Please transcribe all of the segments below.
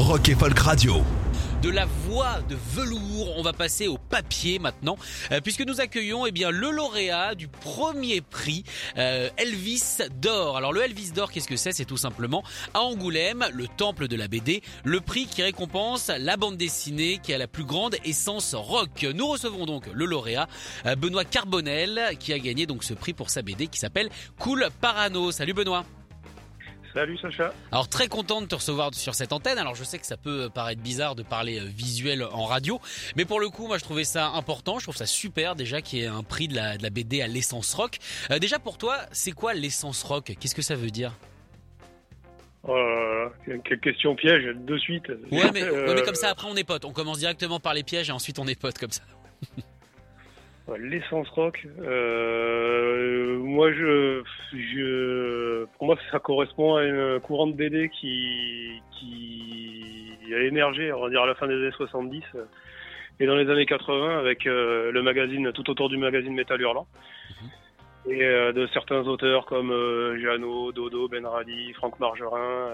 Rock et Folk Radio. de la voix de velours. On va passer au papier maintenant, euh, puisque nous accueillons eh bien le lauréat du premier prix euh, Elvis d'or. Alors le Elvis d'or, qu'est-ce que c'est? C'est tout simplement à Angoulême, le temple de la BD, le prix qui récompense la bande dessinée qui a la plus grande essence rock. Nous recevons donc le lauréat euh, Benoît Carbonel, qui a gagné donc ce prix pour sa BD qui s'appelle Cool Parano. Salut Benoît. Salut Sacha. Alors très content de te recevoir sur cette antenne. Alors je sais que ça peut paraître bizarre de parler euh, visuel en radio, mais pour le coup moi je trouvais ça important, je trouve ça super déjà qu'il y ait un prix de la, de la BD à l'essence rock. Euh, déjà pour toi c'est quoi l'essence rock? Qu'est-ce que ça veut dire? Euh, quelle question piège de suite. Ouais mais, ouais mais comme ça après on est potes, on commence directement par les pièges et ensuite on est potes comme ça. L'essence rock, euh, moi je, je, pour moi ça correspond à une courant de BD qui, qui a émergé, on va dire à la fin des années 70 et dans les années 80 avec euh, le magazine, tout autour du magazine Metal Hurlant. Mhm. Et euh, de certains auteurs comme euh, Jeannot, Dodo, Ben Radi, Franck Margerin,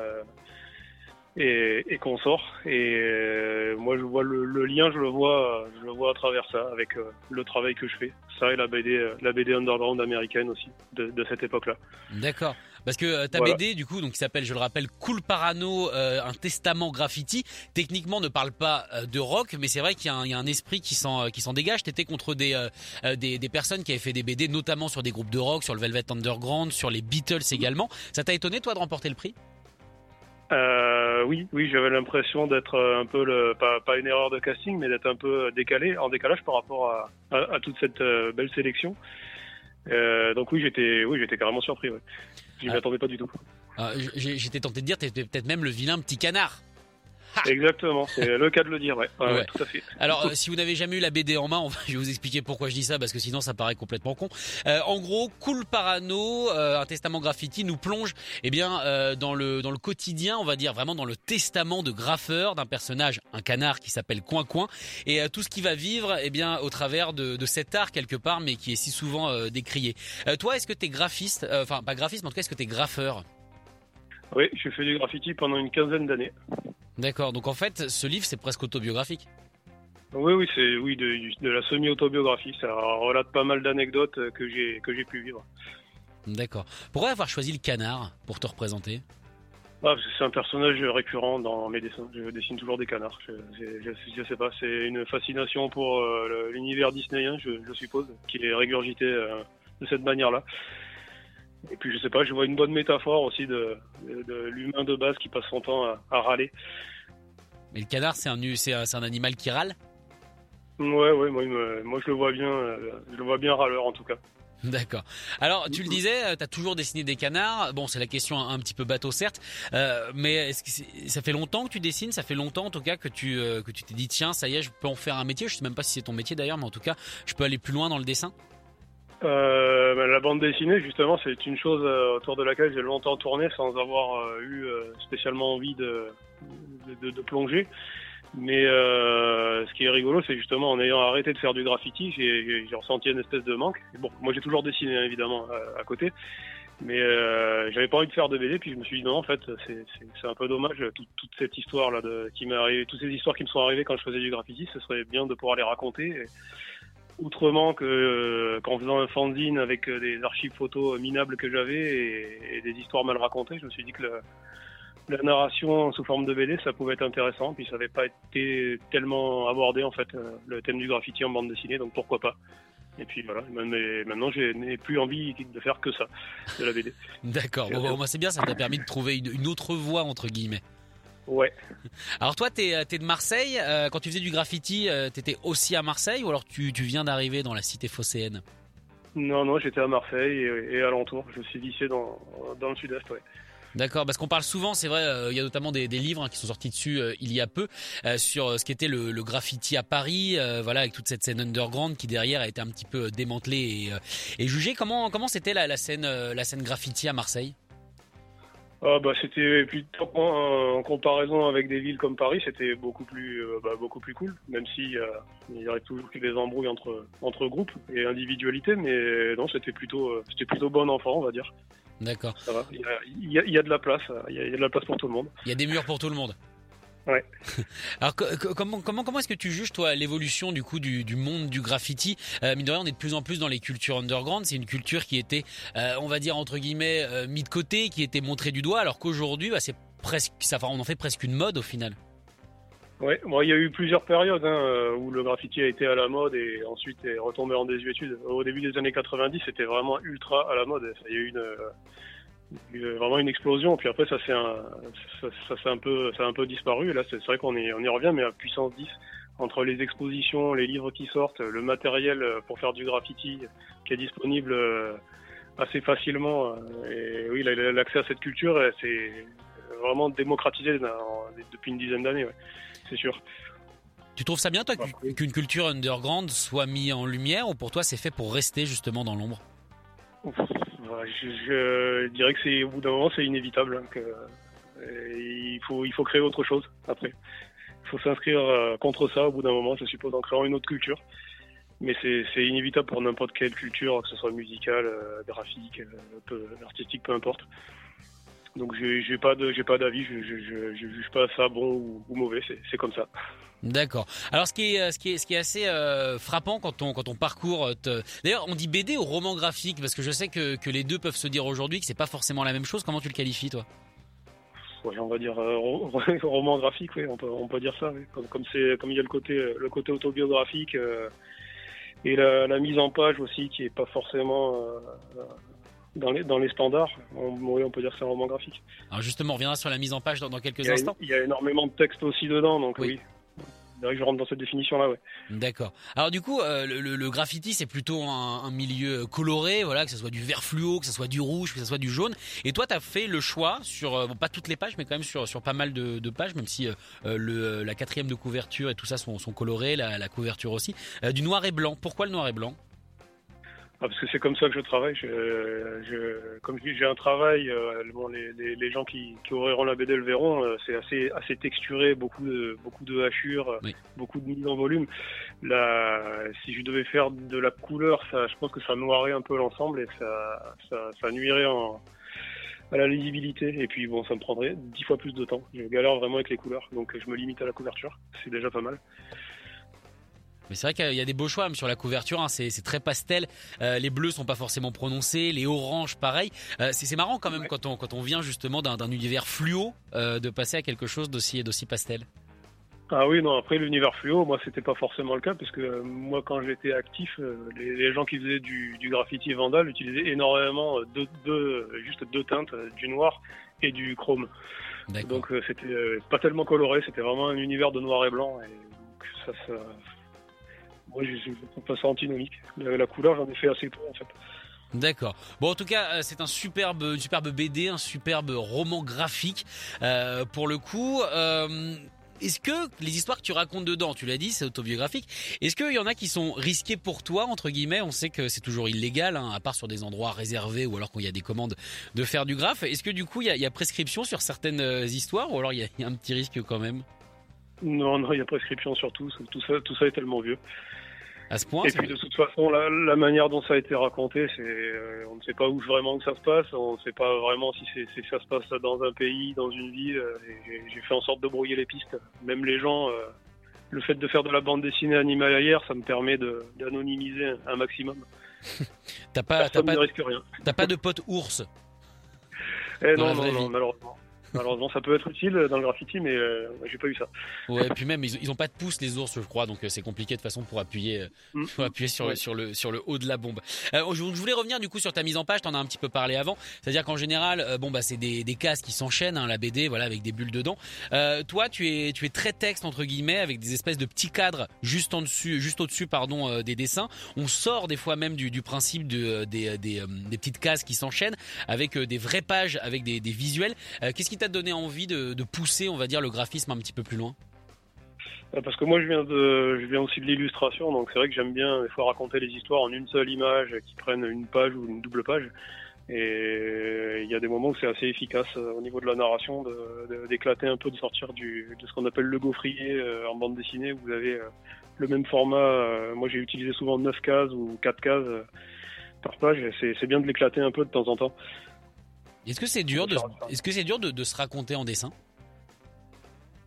et, et sort Et euh, moi, je vois le, le, lien, je le vois, je le vois à travers ça, avec euh, le travail que je fais. Ça et la BD, euh, la BD underground américaine aussi, de, de cette époque-là. D'accord. Parce que ta voilà. BD, du coup, donc qui s'appelle, je le rappelle, Cool Parano, un testament graffiti, techniquement ne parle pas de rock, mais c'est vrai qu'il y, y, a un esprit qui s'en qui s'en dégage. T'étais contre des, des, des personnes qui avaient fait des BD, notamment sur des groupes de rock, sur le Velvet Underground, sur les Beatles également. Ça t'a étonné toi de remporter le prix? Euh, oui, oui, j'avais l'impression d'être un peu le, pas, pas, une erreur de casting, mais d'être un peu décalé, en décalage par rapport à, à, à toute cette euh, belle sélection. Euh, donc oui, j'étais, oui, j'étais carrément surpris. Ouais. J'y m'attendais pas du tout. Ah, j'étais tenté de dire, t'étais peut-être même le vilain petit canard. Exactement, c'est le cas de le dire, ouais. ouais, ouais. tout à fait. Alors, euh, si vous n'avez jamais eu la BD en main, on va, je vais vous expliquer pourquoi je dis ça, parce que sinon ça paraît complètement con. Euh, en gros, Cool Parano, euh, un testament graffiti, nous plonge eh bien, euh, dans, le, dans le quotidien, on va dire vraiment dans le testament de graffeur d'un personnage, un canard qui s'appelle Coin Coin, et euh, tout ce qui va vivre eh bien, au travers de, de, cet art quelque part, mais qui est si souvent euh, décrié. toi, est-ce que tu es graphiste, enfin pas graphiste, mais en tout cas, est-ce que tu es graffeur? Oui, j'ai fait du graffiti pendant une quinzaine d'années. D'accord. Donc en fait, ce livre, c'est presque autobiographique. Oui, oui, c'est oui de, de la semi-autobiographie. Ça relate pas mal d'anecdotes que j'ai que j'ai pu vivre. D'accord. Pourquoi avoir choisi le canard pour te représenter? Ah, C'est un personnage récurrent dans mes dessins. Je dessine toujours des canards. Je, je, je sais pas, c'est une fascination pour euh, l'univers disneyen, je, je, suppose, qui est régurgité euh, de cette manière-là. Et puis je sais pas, je vois une bonne métaphore aussi de, de, de l'humain de base qui passe son temps à, à râler. Mais le canard, c'est un, un, animal qui râle? Ouais, ouais, moi, je le vois bien, euh, je le vois bien râleur en tout cas. D'accord. Alors, tu le disais, tu as toujours dessiné des canards. Bon, c'est la question un, un, petit peu bateau, certes. Euh, mais est-ce que ça fait longtemps que tu dessines? Ça fait longtemps, en tout cas, que tu euh, que tu t'es dit, tiens, ça y est, je peux en faire un métier. Je sais même pas si c'est ton métier d'ailleurs, mais en tout cas, je peux aller plus loin dans le dessin euh, la bande dessinée, justement, c'est une chose euh, autour de laquelle j'ai longtemps tourné sans avoir euh, eu euh, spécialement envie de, de, de, plonger. Mais euh, ce qui est rigolo, c'est justement en ayant arrêté de faire du graffiti, j'ai ressenti une espèce de manque. Bon, moi j'ai toujours dessiné évidemment à, à côté, mais euh, j'avais pas envie de faire de BD. Puis je me suis dit non, en fait, c'est un peu dommage toute, toute cette histoire là de, qui m'est arrivée, toutes ces histoires qui me sont arrivées quand je faisais du graffiti, ce serait bien de pouvoir les raconter. Outrement que euh, qu'en faisant un fanzine avec euh, des archives photos minables que j'avais et, et, des histoires mal racontées, je me suis dit que le, la narration sous forme de BD, ça pouvait être intéressant. Puis ça n'avait pas été tellement abordé en fait euh, le thème du graffiti en bande dessinée, donc pourquoi pas. Et puis voilà, mais maintenant je n'ai plus envie de faire que ça, de la BD. D'accord, bon, bon, c'est bien, ça t'a permis de trouver une, une autre voie entre guillemets. Ouais. Alors toi, t'es es de Marseille. Euh, quand tu faisais du graffiti, euh, t'étais aussi à Marseille ou alors tu, tu viens d'arriver dans la cité phocéenne? Non, non, j'étais à Marseille et, et alentour. Je suis lycée dans, dans le sud-est, ouais. D'accord, parce qu'on parle souvent, c'est vrai, euh, il y a notamment des, livres hein, qui sont sortis dessus euh, il y a peu euh, sur ce qu'était le, le, graffiti à Paris, voilà, avec toute cette scène underground qui derrière a été un petit peu démantelée et, et jugée. Comment comment c'était la, la, scène la scène graffiti à Marseille? Ah bah c'était plutôt en, comparaison avec des villes comme Paris, c'était beaucoup plus bah, beaucoup plus cool, même si il y aurait toujours des embrouilles entre entre groupes et individualités, mais non c'était plutôt c'était plutôt bon enfant on va dire. D'accord. Ça va. Il y, a, il y, a, de la place. Il y, a, de la place pour tout le monde. Il y a des murs pour tout le monde. Ouais. Alors comment comment comment est-ce que tu juges toi l'évolution du coup du, du monde du graffiti? Euh, Mine de rien, on est de plus en plus dans les cultures underground. C'est une culture qui était, euh, on va dire entre guillemets, euh, mis de côté, qui était montrée du doigt, alors qu'aujourd'hui, bah, c'est presque, ça, on en fait presque une mode au final. Ouais, moi il y a eu plusieurs périodes hein, euh, où le graffiti a été à la mode et ensuite est retombé en désuétude. Au début des années 90, c'était vraiment ultra à la mode. Il y a eu une, vraiment une explosion. Puis après, ça s'est un, ça, ça un peu, ça a un peu disparu. Et là, c'est vrai qu'on y, on y revient, mais à puissance 10 entre les expositions, les livres qui sortent, le matériel pour faire du graffiti qui est disponible euh, assez facilement. Euh, et oui, l'accès à cette culture, c'est vraiment démocratisé depuis une dizaine d'années. Ouais c'est sûr. Tu trouves ça bien, toi, qu'une culture underground soit mise en lumière ou pour toi c'est fait pour rester justement dans l'ombre? Je, dirais que c'est au bout d'un moment c'est inévitable. Hein, euh, il, faut, il faut créer autre chose après. Il faut s'inscrire euh, contre ça au bout d'un moment, je suppose, en créant une autre culture. Mais c'est inévitable pour n'importe quelle culture, que ce soit musicale, euh, graphique, artistique, peu importe. Donc j'ai pas de j'ai pas d'avis, je, je, je, juge pas ça bon ou, mauvais, c'est comme ça. D'accord. Alors ce qui est ce qui est ce qui est assez euh, frappant quand on quand on parcourt euh, d'ailleurs on dit BD ou roman graphique? Parce que je sais que, que les deux peuvent se dire aujourd'hui que c'est pas forcément la même chose. Comment tu le qualifies toi? Ouais, on va dire euh, roman graphique, oui, on peut on peut dire ça. Oui. Comme comme c'est comme il y a le côté le côté autobiographique et la, la, mise en page aussi qui est pas forcément dans les, dans les standards, on, on peut dire que c'est un roman graphique. Alors justement, on reviendra sur la mise en page dans, quelques instants. il y a énormément de texte aussi dedans, donc oui. oui. que je rentre dans cette définition-là, ouais. D'accord. Alors du coup, euh, le, graffiti, c'est plutôt un, milieu coloré, voilà, que ce soit du vert fluo, que ce soit du rouge, que ce soit du jaune. Et toi, tu as fait le choix sur, euh, pas toutes les pages, mais quand même sur, sur pas mal de, pages, même si euh, le, la quatrième de couverture et tout ça sont, sont colorés, la, la couverture aussi, du noir et blanc. Pourquoi le noir et blanc? Ah, parce que c'est comme ça que je travaille. Je, je, comme je dis, j'ai un travail. Euh, bon, les, les, les, gens qui, qui ouvriront la BD le verront. Euh, c'est assez, assez texturé, beaucoup de, beaucoup de hachures, beaucoup de mise en volume. Là, si je devais faire de la couleur, ça, je pense que ça noirait un peu l'ensemble et ça, ça, ça nuirait en, à la lisibilité. Et puis bon, ça me prendrait dix fois plus de temps. Je galère vraiment avec les couleurs, donc je me limite à la couverture. C'est déjà pas mal. Mais c'est vrai qu'il y a des beaux choix même sur la couverture, hein. c'est très pastel. Euh, les bleus sont pas forcément prononcés, les oranges pareil. Euh, c'est marrant quand même quand on quand on vient justement d'un univers fluo euh, de passer à quelque chose d'aussi d'aussi pastel. Ah oui, non, après l'univers fluo, moi c'était pas forcément le cas parce que moi quand j'étais actif, les, gens qui faisaient du, du graffiti vandal utilisaient énormément deux, juste deux teintes, du noir et du chrome. Donc c'était pas tellement coloré, c'était vraiment un univers de noir et blanc et ça, ça oui, je, trouve pas ça antinomique. La, couleur, j'en ai fait assez peu en fait. D'accord. Bon, en tout cas, euh, c'est un superbe, une superbe BD, un superbe roman graphique. Euh, pour le coup, euh, est-ce que les histoires que tu racontes dedans, tu l'as dit, c'est autobiographique. Est-ce qu'il y en a qui sont risquées pour toi entre guillemets? On sait que c'est toujours illégal, hein, à part sur des endroits réservés ou alors quand il y a des commandes de faire du graphe. Est-ce que du coup, il y a, prescription sur certaines histoires ou alors il y, a, il y a un petit risque quand même? Non, non, il y a prescription sur tout. Tout ça, tout ça est tellement vieux. À ce point. Et puis de toute façon, la, la, manière dont ça a été raconté, c'est, euh, on ne sait pas où vraiment que ça se passe, on ne sait pas vraiment si, c'est, si ça se passe dans un pays, dans une ville. Euh, j'ai fait en sorte de brouiller les pistes. Même les gens, euh, le fait de faire de la bande dessinée animalière, ça me permet de, d'anonymiser un maximum. t'as pas, t'as pas, ne risque rien. T'as pas de pote ours? Eh non, non, non, malheureusement. Malheureusement, ça peut être utile dans le graffiti, mais euh, j'ai pas eu ça. Ouais, et puis même, ils, ils ont pas de pouce les ours, je crois, donc euh, c'est compliqué de toute façon pour appuyer, euh, Mm. pour appuyer sur, Ouais. sur, le, sur le haut de la bombe. Euh, je, je voulais revenir du coup sur ta mise en page, t'en as un petit peu parlé avant. C'est-à-dire qu'en général, euh, bon bah c'est des, des cases qui s'enchaînent, hein, la BD, voilà, avec des bulles dedans. Toi, tu es, tu es très texte entre guillemets, avec des espèces de petits cadres juste en dessus, juste au-dessus, pardon, des dessins. On sort des fois même du, du principe de, des, des, des petites cases qui s'enchaînent, avec des vraies pages, avec des, des visuels. Qu'est-ce qui t'a donné envie de, pousser, on va dire, le graphisme un petit peu plus loin Euh, Parce que moi, je viens aussi de l'illustration, donc c'est vrai que j'aime bien des fois raconter les histoires en une seule image, qui prennent une page ou une double page. Et il y a des moments où c'est assez efficace euh, au niveau de la narration, d'éclater un peu, de sortir de ce qu'on appelle le gaufrier euh, en bande dessinée. où Vous avez le même format. moi, j'ai utilisé souvent 9 cases ou 4 cases par page. c'est bien de l'éclater un peu de temps en temps. Est-ce que c'est dur de, est-ce que c'est dur de, de se raconter en dessin?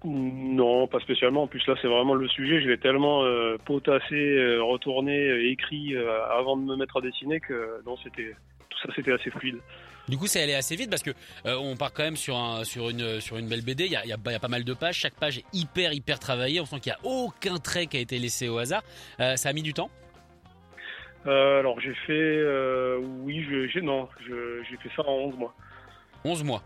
Non, pas spécialement. En plus là, c'est vraiment le sujet. Je l'ai tellement euh, potassé, euh, retourné, euh, écrit euh, avant de me mettre à dessiner que non, c'était tout ça, c'était assez fluide. Du coup, c'est allé assez vite parce que euh, on part quand même sur un sur une sur une belle BD. Il y a, il y a- il y a pas mal de pages. Chaque page est hyper hyper travaillée. On sent qu'il y a aucun trait qui a été laissé au hasard. Euh, ça a mis du temps? Euh, alors j'ai fait, euh, oui, je- j'ai non, je- j'ai fait ça en 11 mois. 11 mois.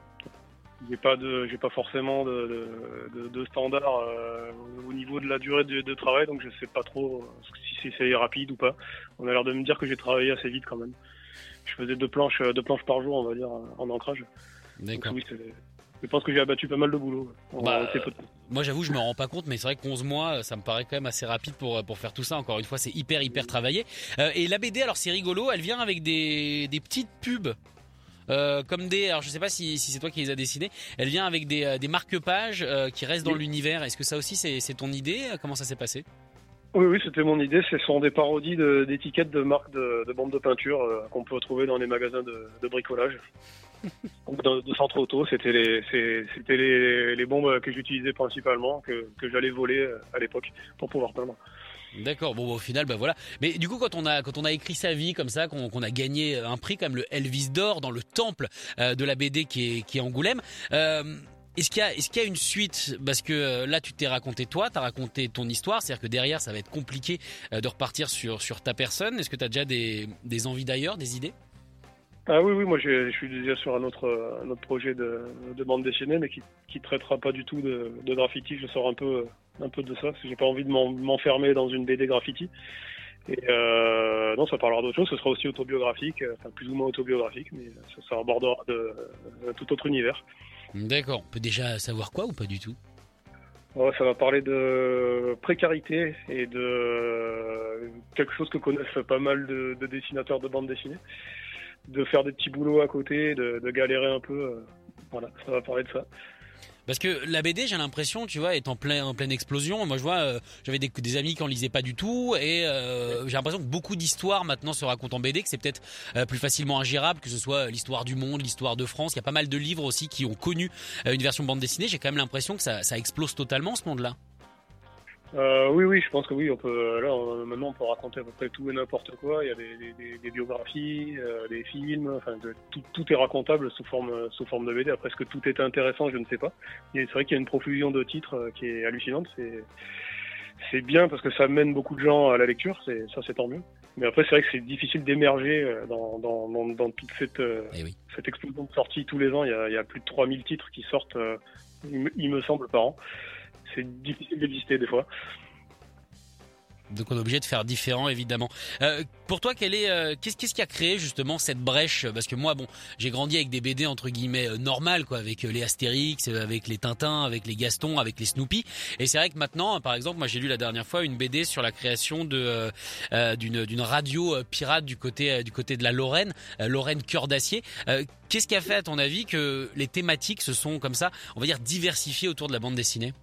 J'ai pas de, j'ai pas forcément de, de, de- standard euh, au niveau de la durée de, de travail, donc je sais pas trop euh, si c'est- rapide ou pas. On a l'air de me dire que j'ai travaillé assez vite quand même. Je faisais deux planches, deux planches par jour, on va dire, en ancrage. Donc D'accord. oui, je pense que j'ai abattu pas mal de boulot. Bah. Moi, j'avoue, je me rends pas compte, mais c'est vrai que 11 mois, ça me paraît quand même assez rapide pour pour faire tout ça. Encore une fois, c'est hyper hyper travaillé. Euh, et la BD, alors c'est rigolo. Elle vient avec des des petites pubs. Euh, comme des, alors je sais pas si, si c'est toi qui les as dessinés, elle vient avec des, euh, des marque-pages euh, qui restent dans Oui. l'univers. Est-ce que ça aussi c'est ton idée? Comment ça s'est passé? Oui, oui, c'était mon idée. Ce sont des parodies d'étiquettes de, marques de, de bandes de peinture euh, qu'on peut trouver dans les magasins de, de bricolage. Donc, de, centre auto, c'était les, bombes que j'utilisais principalement, que, que j'allais voler à l'époque pour pouvoir peindre. D'accord. Bon, bah, au final, bah voilà. Mais du coup, quand on a quand on a écrit sa vie comme ça, qu'on qu'on a gagné un prix comme le Elvis d'or dans le temple euh, de la BD qui est qui est Angoulême. Euh, est-ce qu'il y a est-ce qu'il y a une suite? Parce que euh, là, tu t'es raconté toi, t'as raconté ton histoire. C'est-à-dire que derrière, ça va être compliqué de repartir sur sur ta personne. Est-ce que t'as déjà des des envies d'ailleurs, des idées? Ah oui, oui, moi je suis déjà sur un autre, un autre projet de, de bande dessinée, mais qui, qui traitera pas du tout de, de graffiti. Je sors un peu, un peu de ça, parce que j'ai pas envie de m'en- m'enfermer dans une BD graffiti. Et euh, non, ça parlera d'autre chose. Ce sera aussi autobiographique, euh, enfin plus ou moins autobiographique, mais ça, ça abordera de, un tout autre univers. D'accord. On peut déjà savoir quoi ou pas du tout? Ouais, ça va parler de précarité et de euh, quelque chose que connaissent pas mal de, de dessinateurs de bande dessinée, de faire des petits boulots à côté, de, de galérer un peu. euh, voilà, ça va parler de ça. Parce que la BD, j'ai l'impression, tu vois, est en plein en pleine explosion. Moi, je vois, euh, j'avais des, amis qui en lisaient pas du tout, et euh, j'ai l'impression que beaucoup d'histoires maintenant se racontent en BD, que c'est peut-être euh, plus facilement ingérable, que ce soit l'histoire du monde, l'histoire de France. Il y a pas mal de livres aussi qui ont connu une version bande dessinée. J'ai quand même l'impression que ça, ça explose totalement ce monde-là. Euh, oui, oui, je pense que oui, on peut. Là, on- maintenant, on peut raconter à peu près tout et n'importe quoi. Il y a des, des- des- biographies, euh, des films. Enfin, de- tout, tout est racontable sous forme sous forme de BD. Après, est-ce que tout est intéressant Je ne sais pas. C'est vrai qu'il y a une profusion de titres euh, qui est hallucinante. C'est c'est bien parce que ça mène beaucoup de gens à la lecture. C'est ça, c'est tant mieux. Mais après, c'est vrai que c'est difficile d'émerger euh, dans, dans, dans, dans toute cette euh, Eh oui. cette explosion de sorties tous les ans. Il y a, il y a plus de 3000 titres qui sortent, euh, il, me, il me semble, par an. C'est difficile d'exister des fois. Donc on est obligé de faire différent évidemment. Euh, pour toi, euh, qu'est-ce qui a créé justement cette brèche? Parce que moi, bon, j'ai grandi avec des BD entre guillemets euh, normales, quoi, avec les Astérix, avec les Tintins, avec les Gaston, avec les Snoopy. Et c'est vrai que maintenant, par exemple, moi j'ai lu la dernière fois une BD sur la création d'une radio pirate du côté du côté de la Lorraine, Lorraine cœur d'acier. Qu'est-ce qui a fait à ton avis que les thématiques se sont comme ça, on va dire diversifiées autour de la bande dessinée?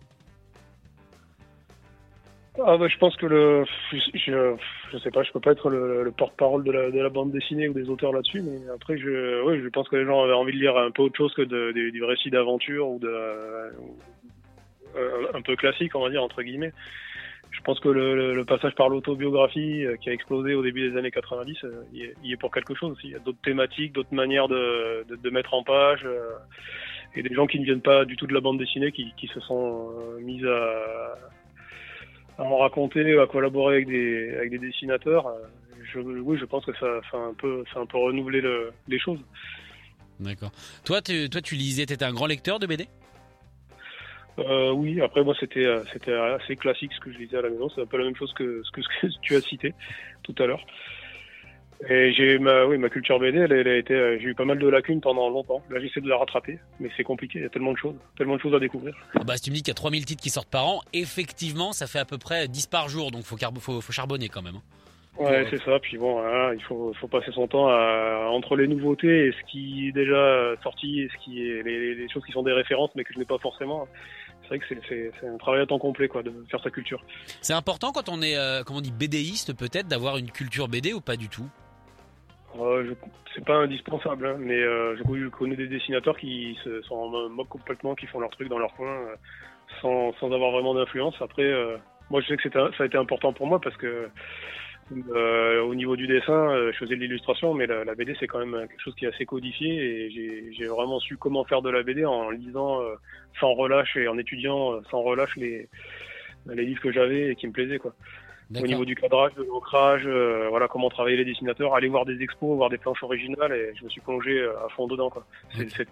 Ah bah, je pense que le, je, je, sais pas, je peux pas être le, le porte-parole de la, de bande dessinée ou des auteurs là-dessus, mais après je, ouais, je pense que les gens avaient envie de lire un peu autre chose que de, des- du récit d'aventure ou de, euh, un, peu classique, on va dire entre guillemets. Je pense que le, passage par l'autobiographie euh, qui a explosé au début des années 90, euh, il, est, il est pour quelque chose aussi. Il y a d'autres thématiques, d'autres manières de, de, de mettre en page. euh, et des gens qui ne viennent pas du tout de la bande dessinée, qui, qui se sont mis à, à, en raconter, à collaborer avec des, avec des dessinateurs. Je, oui, je pense que ça, ça a un peu, ça un peu renouvelé le, les choses. D'accord. Toi, tu, toi, tu lisais, t'étais un grand lecteur de BD euh, oui, après moi c'était c'était assez classique ce que je lisais à la maison, c'est un peu la même chose que ce que, ce que tu as cité tout à l'heure. Et j'ai ma, oui, ma culture BD, elle, elle a été, euh, j'ai eu pas mal de lacunes pendant longtemps. Là, j'essaie de la rattraper, mais c'est compliqué. Il y a tellement de choses, tellement de choses à découvrir. Ah bah, si tu me dis qu'il y a 3000 titres qui sortent par an, effectivement, ça fait à peu près 10 par jour, donc faut, faut, faut charbonner quand même. Hein. Ouais, c'est ça. Puis bon, il faut, faut passer son temps à, entre les nouveautés et ce qui est déjà sorti et ce qui est les, les choses qui sont des références, mais que je n'ai pas forcément c'est vrai que c'est un travail à temps complet, quoi, de faire sa culture. C'est important quand on est, euh, comment on dit, BDiste peut-être, d'avoir une culture BD ou pas du tout? Euh, C'est pas indispensable, hein, mais euh, je, connais des dessinateurs qui se, sont en moque complètement, qui font leur truc dans leur coin, euh, sans, sans avoir vraiment d'influence. Après, euh, moi je sais que ça a été important pour moi parce que euh, au niveau du dessin, euh, je faisais de l'illustration, mais la, la BD c'est quand même quelque chose qui est assez codifié et j'ai vraiment su comment faire de la BD en lisant sans relâche et en étudiant sans relâche les, les livres que j'avais et qui me plaisaient quoi au niveau du cadrage, de l'ancrage, euh, voilà comment travailler les dessinateurs, aller voir des expos, voir des planches originales et je me suis plongé euh, à fond dedans quoi. C'est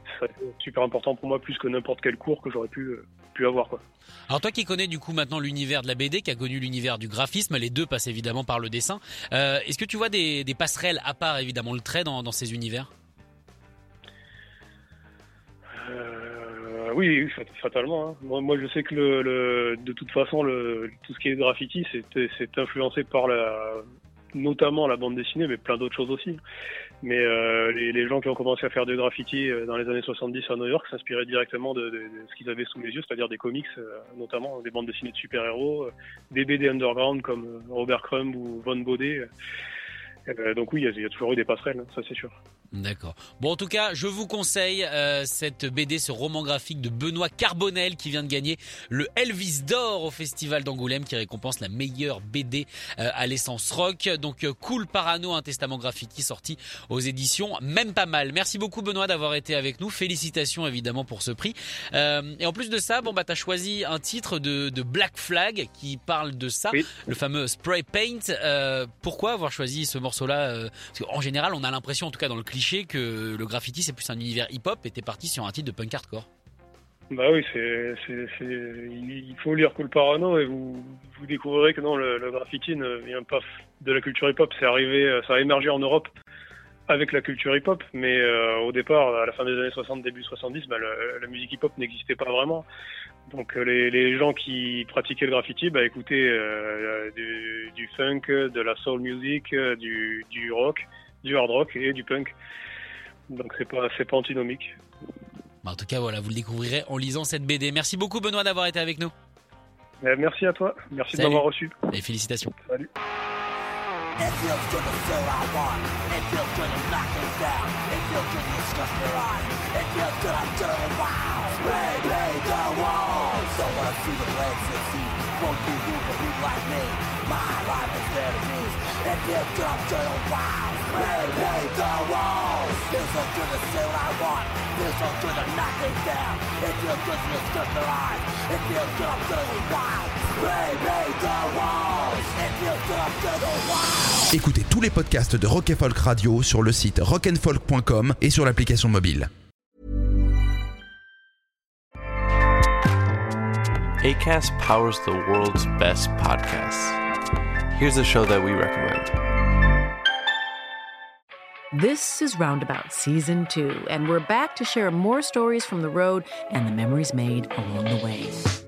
super important pour moi plus que n'importe quel cours que j'aurais pu euh, pu avoir quoi. Alors toi qui connais du coup maintenant l'univers de la BD, qui a connu l'univers du graphisme, les deux passent évidemment par le dessin. Euh, Est-ce que tu vois des, des, passerelles à part évidemment le trait dans, dans ces univers? Oui, fatalement. Hein. Moi, je sais que le, le, de toute façon, le, tout ce qui est graffiti, c'est influencé par la, notamment la bande dessinée, mais plein d'autres choses aussi. Mais euh, les, gens qui ont commencé à faire du graffiti euh, dans les années 70 à New York s'inspiraient directement de, de, de ce qu'ils avaient sous les yeux, c'est-à-dire des comics, euh, notamment des bandes dessinées de super-héros, euh, des BD underground comme Robert Crumb ou Von Baudet. Donc oui, il y, y, a toujours eu des passerelles, ça c'est sûr. D'accord. Bon, en tout cas, je vous conseille euh, cette BD, ce roman graphique de Benoît Carbonel qui vient de gagner le Elvis d'or au Festival d'Angoulême qui récompense la meilleure BD euh, à l'essence rock. Donc, euh, Cool Parano, un testament graffiti sorti aux éditions Même Pas Mal. Merci beaucoup Benoît d'avoir été avec nous. Félicitations évidemment pour ce prix. Euh, et en plus de ça, bon bah t'as choisi un titre de, de, Black Flag qui parle de ça, oui. le fameux Spray Paint. Euh, pourquoi avoir choisi ce morceau-là qu'en général, on a l'impression, en tout cas dans le clip, que le graffiti c'est plus un univers hip-hop et t'es parti sur un titre de punk hardcore. Bah oui, il faut lire Cool Parano et vous, vous découvrirez que non, le, le, graffiti ne vient pas de la culture hip-hop, c'est arrivé, ça a émergé en Europe avec la culture hip-hop, mais euh, au départ, à la fin des années 60, début 70, bah, le, la musique hip-hop n'existait pas vraiment. Donc les, les, gens qui pratiquaient le graffiti, bah, écoutaient euh, du, du, funk, de la soul music, du, du rock, du hard rock et du punk. Donc c'est pas c'est pas antinomique. En tout cas voilà, vous le découvrirez en lisant cette BD. Merci beaucoup Benoît d'avoir été avec nous. Euh, merci à toi, merci Salut. de m'avoir reçu. Et félicitations. Salut. It feels good to to knock things down. It feels good to discuss your eyes. It feels good I'm wow. Spray paint the walls. So wanna see the blades succeed. Won't be who can be like me. My life is their disease. It feels good I'm wow. Spray paint the walls. Feels so good to say what I want. Feels so good to knock things down. It feels good to discuss your eyes. It feels good I'm doing wow. Spray paint the walls. It feels good I'm doing wow. Écoutez tous les podcasts de Rock Folk Radio sur le site rockandfolk.com et sur l'application mobile. ACAST powers the world's best podcasts. Here's a show that we recommend. This is Roundabout Season 2, and we're back to share more stories from the road and the memories made along the way.